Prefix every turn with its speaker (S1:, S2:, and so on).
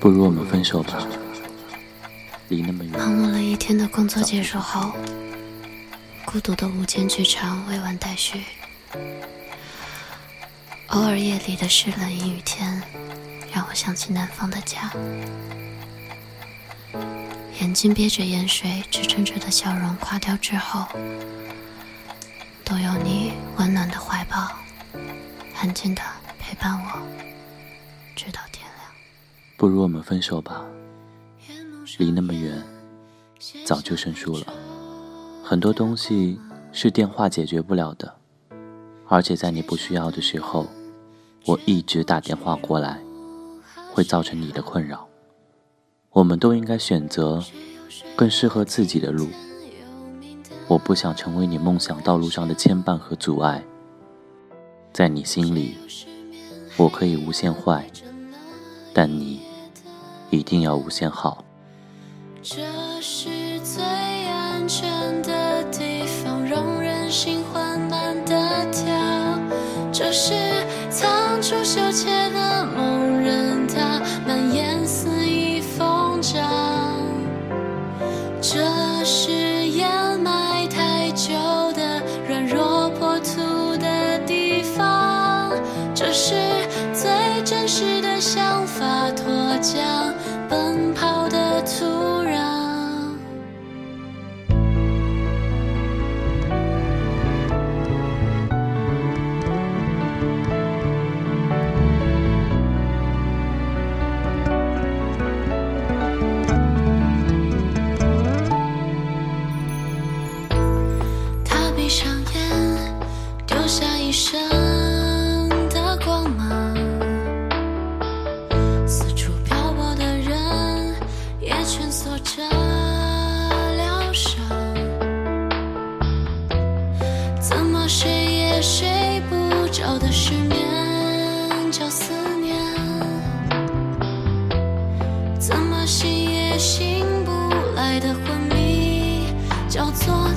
S1: 不如我们分手吧。离那么远。忙
S2: 碌了一天的工作结束后，孤独的午间剧场未完待续。偶尔夜里的湿冷阴雨天，让我想起南方的家。眼睛憋着盐水，支撑着的笑容垮掉之后，都有你温暖的怀抱，安静的陪伴我，直到。
S1: 不如我们分手吧。
S2: 离那么远，
S1: 早就生疏了。很多东西是电话解决不了的，而且在你不需要的时候，我一直打电话过来，会造成你的困扰。我们都应该选择更适合自己的路。我不想成为你梦想道路上的牵绊和阻碍。在你心里，我可以无限坏，但你一定要无限好。
S2: 这是最安全的地方，容人心缓慢的跳。这是藏住羞怯的梦人，它蔓延肆意疯长。这是掩埋太久的软弱破土的地方。这是最真实的想法，脱缰。怎么睡也睡不着的失眠？叫思念怎么醒也醒不来的昏迷？叫做